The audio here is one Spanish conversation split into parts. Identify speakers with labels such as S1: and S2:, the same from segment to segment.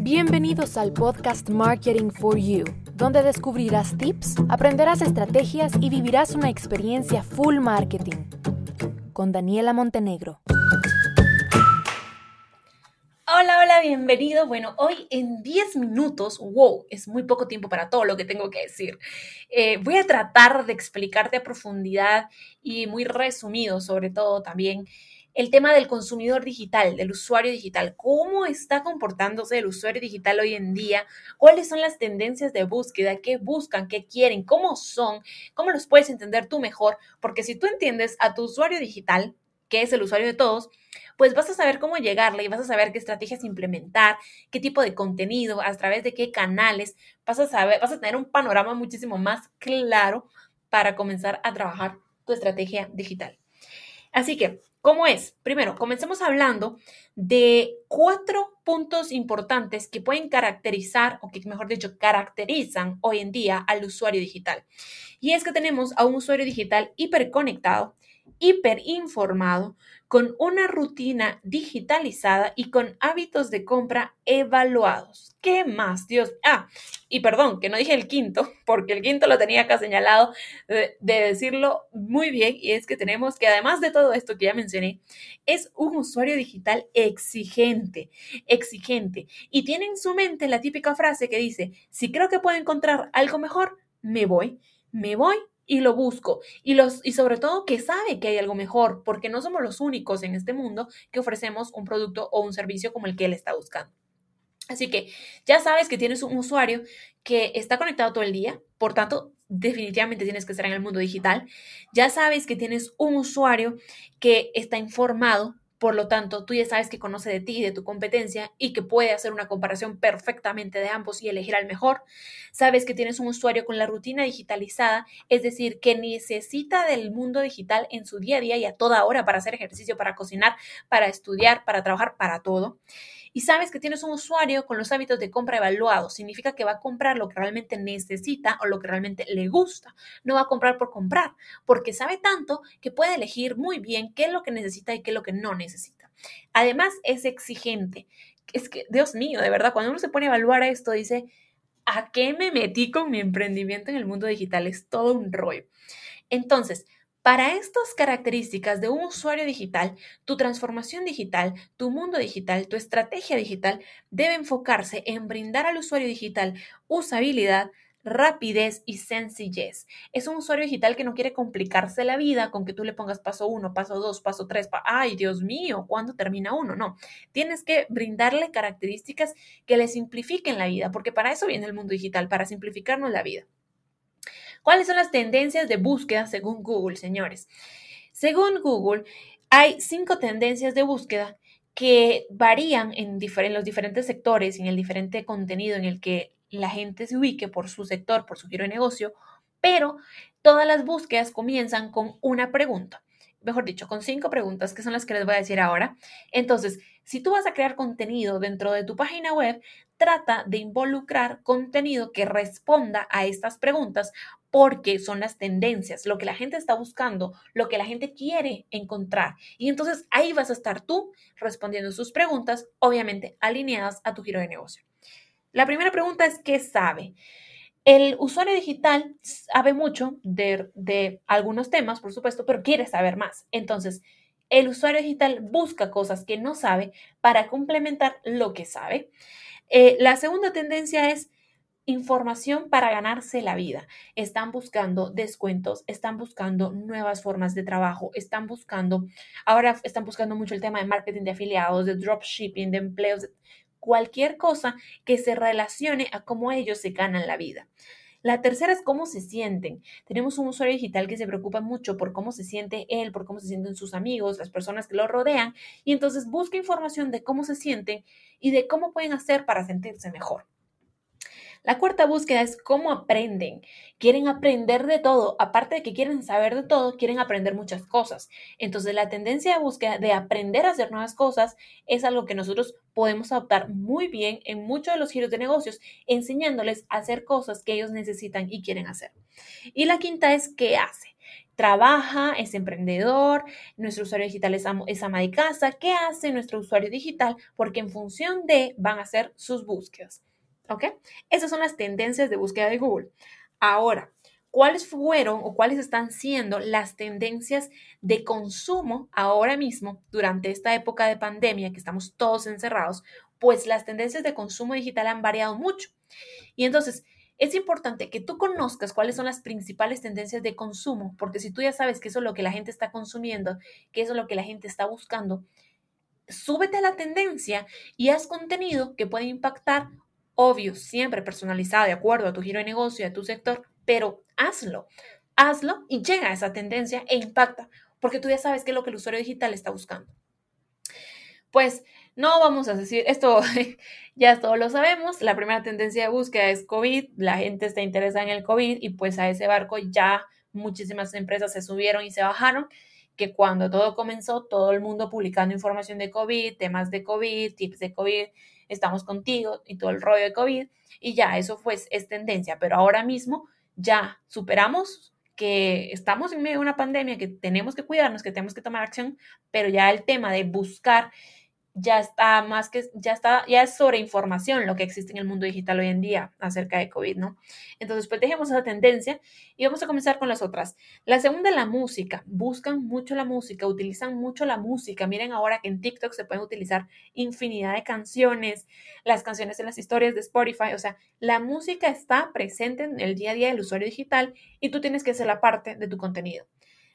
S1: Bienvenidos al podcast Marketing for You, donde descubrirás tips, aprenderás estrategias y vivirás una experiencia full marketing. Con Daniela Montenegro.
S2: Hola, hola, bienvenido. Bueno, hoy en 10 minutos, wow, es muy poco tiempo para todo lo que tengo que decir. Eh, voy a tratar de explicarte a profundidad y muy resumido, sobre todo también, el tema del consumidor digital, del usuario digital, cómo está comportándose el usuario digital hoy en día, cuáles son las tendencias de búsqueda, qué buscan, qué quieren, cómo son, cómo los puedes entender tú mejor, porque si tú entiendes a tu usuario digital, que es el usuario de todos, pues vas a saber cómo llegarle y vas a saber qué estrategias implementar, qué tipo de contenido, a través de qué canales, vas a saber, vas a tener un panorama muchísimo más claro para comenzar a trabajar tu estrategia digital. Así que ¿Cómo es? Primero, comencemos hablando de cuatro puntos importantes que pueden caracterizar, o que mejor dicho, caracterizan hoy en día al usuario digital. Y es que tenemos a un usuario digital hiperconectado, hiperinformado, con una rutina digitalizada y con hábitos de compra evaluados. ¿Qué más, Dios? Ah, y perdón, que no dije el quinto, porque el quinto lo tenía acá señalado de, de, decirlo muy bien, y es que tenemos que además de todo esto que ya mencioné, es un usuario digital exigente, exigente, y tiene en su mente la típica frase que dice, si creo que puedo encontrar algo mejor, me voy, me voy y lo busco. Y, los, y sobre todo que sabe que hay algo mejor, porque no somos los únicos en este mundo que ofrecemos un producto o un servicio como el que él está buscando. Así que ya sabes que tienes un usuario que está conectado todo el día, por tanto, definitivamente tienes que estar en el mundo digital. Ya sabes que tienes un usuario que está informado, por lo tanto, tú ya sabes que conoce de ti y de tu competencia y que puede hacer una comparación perfectamente de ambos y elegir al mejor. Sabes que tienes un usuario con la rutina digitalizada, es decir, que necesita del mundo digital en su día a día y a toda hora para hacer ejercicio, para cocinar, para estudiar, para trabajar, para todo y sabes que tienes un usuario con los hábitos de compra evaluados, significa que va a comprar lo que realmente necesita o lo que realmente le gusta. No va a comprar por comprar, porque sabe tanto que puede elegir muy bien qué es lo que necesita y qué es lo que no necesita. Además, es exigente. Es que, Dios mío, de verdad, cuando uno se pone a evaluar esto, dice, ¿a qué me metí con mi emprendimiento en el mundo digital? Es todo un rollo. Entonces, para estas características de un usuario digital, tu transformación digital, tu mundo digital, tu estrategia digital debe enfocarse en brindar al usuario digital usabilidad, rapidez y sencillez. Es un usuario digital que no quiere complicarse la vida con que tú le pongas paso uno, paso dos, paso tres, ay Dios mío, ¿cuándo termina uno? No, tienes que brindarle características que le simplifiquen la vida, porque para eso viene el mundo digital, para simplificarnos la vida. ¿Cuáles son las tendencias de búsqueda según Google, señores? Según Google, hay cinco tendencias de búsqueda que varían en, los diferentes sectores y en el diferente contenido en el que la gente se ubique por su sector, por su giro de negocio, pero todas las búsquedas comienzan con una pregunta mejor dicho, con cinco preguntas que son las que les voy a decir ahora. Entonces, si tú vas a crear contenido dentro de tu página web, trata de involucrar contenido que responda a estas preguntas porque son las tendencias, lo que la gente está buscando, lo que la gente quiere encontrar. Y entonces ahí vas a estar tú respondiendo sus preguntas, obviamente alineadas a tu giro de negocio. La primera pregunta es, ¿qué sabe? El usuario digital sabe mucho de, de, algunos temas, por supuesto, pero quiere saber más. Entonces, el usuario digital busca cosas que no sabe para complementar lo que sabe. Eh, la segunda tendencia es información para ganarse la vida. Están buscando descuentos, están buscando nuevas formas de trabajo, están buscando, ahora están buscando mucho el tema de marketing de afiliados, de dropshipping, de empleos, cualquier cosa que se relacione a cómo ellos se ganan la vida. La tercera es cómo se sienten. Tenemos un usuario digital que se preocupa mucho por cómo se siente él, por cómo se sienten sus amigos, las personas que lo rodean, y entonces busca información de cómo se sienten y de cómo pueden hacer para sentirse mejor. La cuarta búsqueda es cómo aprenden. Quieren aprender de todo. Aparte de que quieren saber de todo, quieren aprender muchas cosas. Entonces, la tendencia de búsqueda de aprender a hacer nuevas cosas es algo que nosotros podemos adoptar muy bien en muchos de los giros de negocios, enseñándoles a hacer cosas que ellos necesitan y quieren hacer. Y la quinta es qué hace. trabaja, es emprendedor, nuestro usuario digital es, es, ama de casa, ¿qué hace nuestro usuario digital? Porque en función de van a ser sus búsquedas. ¿Ok? Esas son las tendencias de búsqueda de Google. Ahora, ¿cuáles fueron o cuáles están siendo las tendencias de consumo ahora mismo durante esta época de pandemia que estamos todos encerrados? Pues las tendencias de consumo digital han variado mucho. Y entonces, es importante que tú conozcas cuáles son las principales tendencias de consumo, porque si tú ya sabes que es lo que la gente está consumiendo, que es lo que la gente está buscando, súbete a la tendencia y haz contenido que puede impactar, obvio, siempre personalizado de acuerdo a tu giro de negocio, a tu sector, pero hazlo, hazlo y llega a esa tendencia e impacta, porque tú ya sabes qué es lo que el usuario digital está buscando. Pues no vamos a decir, esto ya todos lo sabemos, la primera tendencia de búsqueda es COVID, la gente está interesada en el COVID y pues a ese barco ya muchísimas empresas se subieron y se bajaron, que cuando todo comenzó, todo el mundo publicando información de COVID, temas de COVID, tips de COVID, estamos contigo y todo el rollo de COVID, y ya eso fue, es tendencia, pero ahora mismo ya superamos que estamos en medio de una pandemia, que tenemos que cuidarnos, que tenemos que tomar acción, pero ya el tema de buscar ya está más que, ya está, ya es sobre información lo que existe en el mundo digital hoy en día acerca de COVID, ¿no? Entonces, pues dejemos esa tendencia y vamos a comenzar con las otras. La segunda, la música. Buscan mucho la música, utilizan mucho la música. Miren ahora que en TikTok se pueden utilizar infinidad de canciones, las canciones en las historias de Spotify, o sea, la música está presente en el día a día del usuario digital y tú tienes que ser la parte de tu contenido.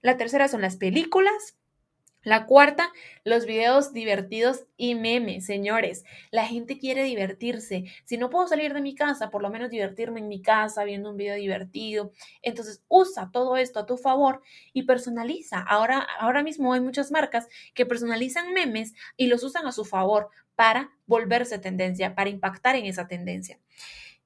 S2: La tercera son las películas, la cuarta, los videos divertidos y memes, señores. La gente quiere divertirse. Si no puedo salir de mi casa, por lo menos divertirme en mi casa viendo un video divertido. Entonces, usa todo esto a tu favor y personaliza. Ahora, ahora mismo hay muchas marcas que personalizan memes y los usan a su favor para volverse tendencia, para impactar en esa tendencia.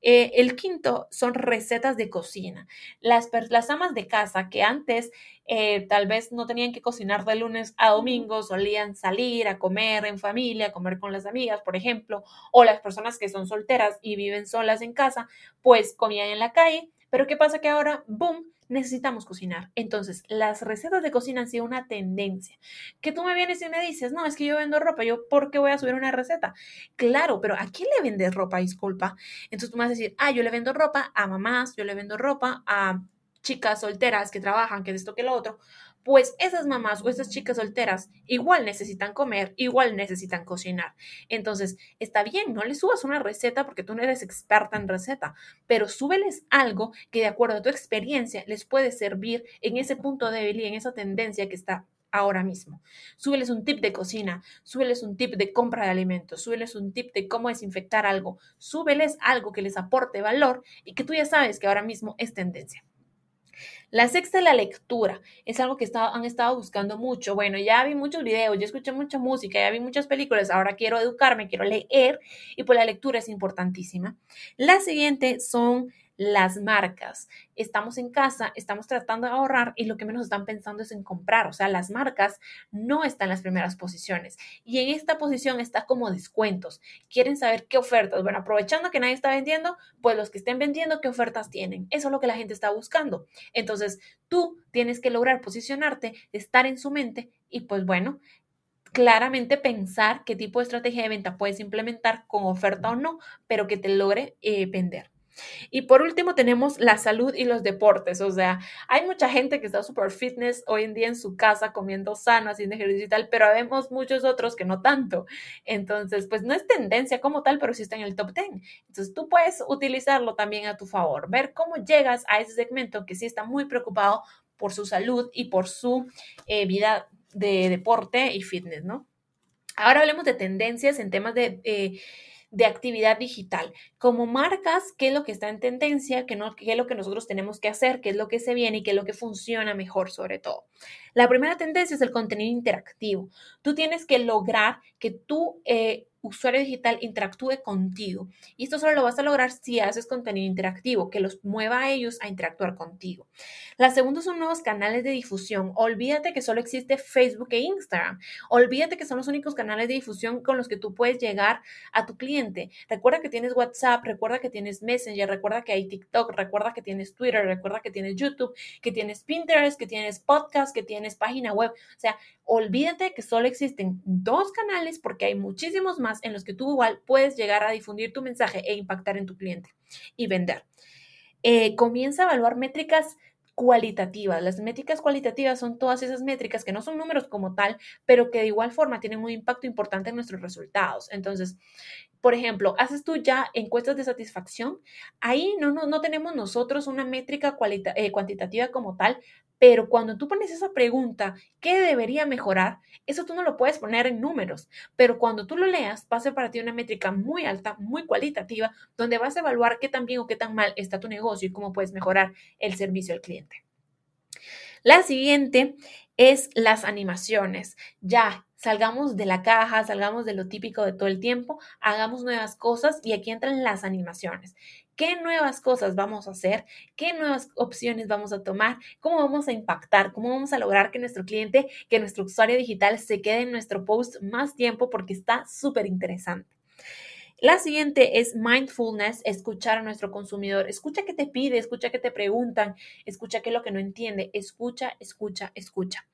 S2: Eh, el quinto son recetas de cocina. Las, las amas de casa que antes eh, tal vez no tenían que cocinar de lunes a domingo, solían salir a comer en familia, a comer con las amigas, por ejemplo, o las personas que son solteras y viven solas en casa, pues comían en la calle. Pero ¿qué pasa que ahora, boom, necesitamos cocinar. Entonces, las recetas de cocina han sido una tendencia. Que tú me vienes y me dices, no, es que yo vendo ropa, yo, ¿por qué voy a subir una receta? Claro, pero ¿a quién le vendes ropa? Disculpa. Entonces tú me vas a decir, ah, yo le vendo ropa a mamás, yo le vendo ropa a chicas solteras que trabajan, que es esto que lo otro pues esas mamás o esas chicas solteras igual necesitan comer, igual necesitan cocinar. Entonces, está bien, no les subas una receta porque tú no eres experta en receta, pero súbeles algo que de acuerdo a tu experiencia les puede servir en ese punto débil y en esa tendencia que está ahora mismo. Súbeles un tip de cocina, súbeles un tip de compra de alimentos, súbeles un tip de cómo desinfectar algo, súbeles algo que les aporte valor y que tú ya sabes que ahora mismo es tendencia. La sexta es la lectura. Es algo que han estado buscando mucho. Bueno, ya vi muchos videos, ya escuché mucha música, ya vi muchas películas, ahora quiero educarme, quiero leer y pues la lectura es importantísima. La siguiente son las marcas. Estamos en casa, estamos tratando de ahorrar y lo que menos están pensando es en comprar. O sea, las marcas no están en las primeras posiciones. Y en esta posición está como descuentos. Quieren saber qué ofertas. Bueno, aprovechando que nadie está vendiendo, pues los que estén vendiendo, qué ofertas tienen. Eso es lo que la gente está buscando. Entonces, tú tienes que lograr posicionarte, estar en su mente y pues bueno, claramente pensar qué tipo de estrategia de venta puedes implementar con oferta o no, pero que te logre eh, vender. Y por último tenemos la salud y los deportes. O sea, hay mucha gente que está súper fitness hoy en día en su casa comiendo sano, haciendo ejercicio y tal, pero vemos muchos otros que no tanto. Entonces, pues no es tendencia como tal, pero sí está en el top 10. Entonces, tú puedes utilizarlo también a tu favor, ver cómo llegas a ese segmento que sí está muy preocupado por su salud y por su eh, vida de deporte y fitness, ¿no? Ahora hablemos de tendencias en temas de... Eh, de actividad digital. Como marcas, qué es lo que está en tendencia, qué, no, es lo que nosotros tenemos que hacer, qué es lo que se viene y qué es lo que funciona mejor sobre todo. La primera tendencia es el contenido interactivo. Tú tienes que lograr que tú... Eh, usuario digital interactúe contigo. Y esto solo lo vas a lograr si haces contenido interactivo, que los mueva a ellos a interactuar contigo. La segunda son nuevos canales de difusión. Olvídate que solo existe Facebook e Instagram. Olvídate que son los únicos canales de difusión con los que tú puedes llegar a tu cliente. Recuerda que tienes WhatsApp, recuerda que tienes Messenger, recuerda que hay TikTok, recuerda que tienes Twitter, recuerda que tienes YouTube, que tienes Pinterest, que tienes podcast, que tienes página web. O sea, olvídate que solo existen dos canales porque hay muchísimos más en los que tú igual puedes llegar a difundir tu mensaje e impactar en tu cliente y vender. Eh, comienza a evaluar métricas cualitativas. Las métricas cualitativas son todas esas métricas que no son números como tal, pero que de igual forma tienen un impacto importante en nuestros resultados. Entonces, por ejemplo, haces tú ya encuestas de satisfacción, ahí no, no, no tenemos nosotros una métrica eh, cuantitativa como tal, pero cuando tú pones esa pregunta, ¿qué debería mejorar? Eso tú no lo puedes poner en números, pero cuando tú lo leas, va a ser para ti una métrica muy alta, muy cualitativa, donde vas a evaluar qué tan bien o qué tan mal está tu negocio y cómo puedes mejorar el servicio al cliente. La siguiente es las animaciones. Ya, salgamos de la caja, salgamos de lo típico de todo el tiempo, hagamos nuevas cosas y aquí entran las animaciones. Qué nuevas cosas vamos a hacer, qué nuevas opciones vamos a tomar, cómo vamos a impactar, cómo vamos a lograr que nuestro cliente, que nuestro usuario digital se quede en nuestro post más tiempo porque está súper interesante. La siguiente es mindfulness, escuchar a nuestro consumidor. Escucha qué te pide, escucha qué te preguntan, escucha qué es lo que no entiende, escucha, escucha, escucha.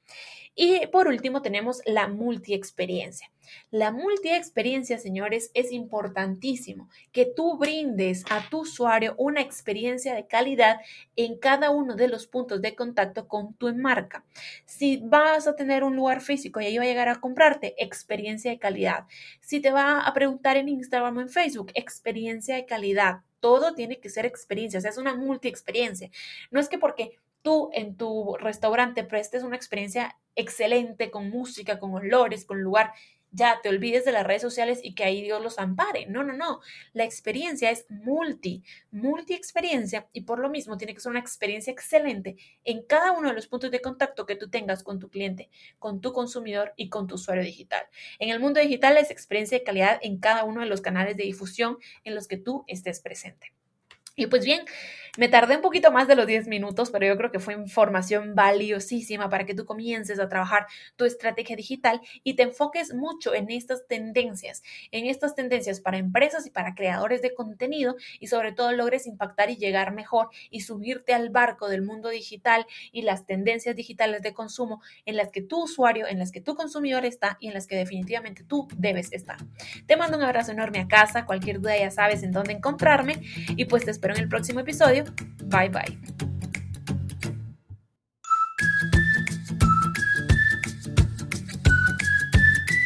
S2: Y por último tenemos la multi-experiencia. La multi-experiencia, señores, es importantísimo que tú brindes a tu usuario una experiencia de calidad en cada uno de los puntos de contacto con tu marca. Si vas a tener un lugar físico y ahí va a llegar a comprarte, experiencia de calidad. Si te va a preguntar en Instagram o en Facebook, experiencia de calidad. Todo tiene que ser experiencia, o sea, es una multi-experiencia. No es que porque tú en tu restaurante prestes una experiencia excelente con música, con olores, con lugar, ya te olvides de las redes sociales y que ahí Dios los ampare. No, no, no. La experiencia es multi, multi experiencia y por lo mismo tiene que ser una experiencia excelente en cada uno de los puntos de contacto que tú tengas con tu cliente, con tu consumidor y con tu usuario digital. En el mundo digital es experiencia de calidad en cada uno de los canales de difusión en los que tú estés presente. Y pues bien, me tardé un poquito más de los 10 minutos, pero yo creo que fue información valiosísima para que tú comiences a trabajar tu estrategia digital y te enfoques mucho en estas tendencias, en estas tendencias para empresas y para creadores de contenido y sobre todo logres impactar y llegar mejor y subirte al barco del mundo digital y las tendencias digitales de consumo en las que tu usuario, en las que tu consumidor está y en las que definitivamente tú debes estar. Te mando un abrazo enorme a casa, cualquier duda ya sabes en dónde encontrarme y pues te en el próximo episodio. Bye bye.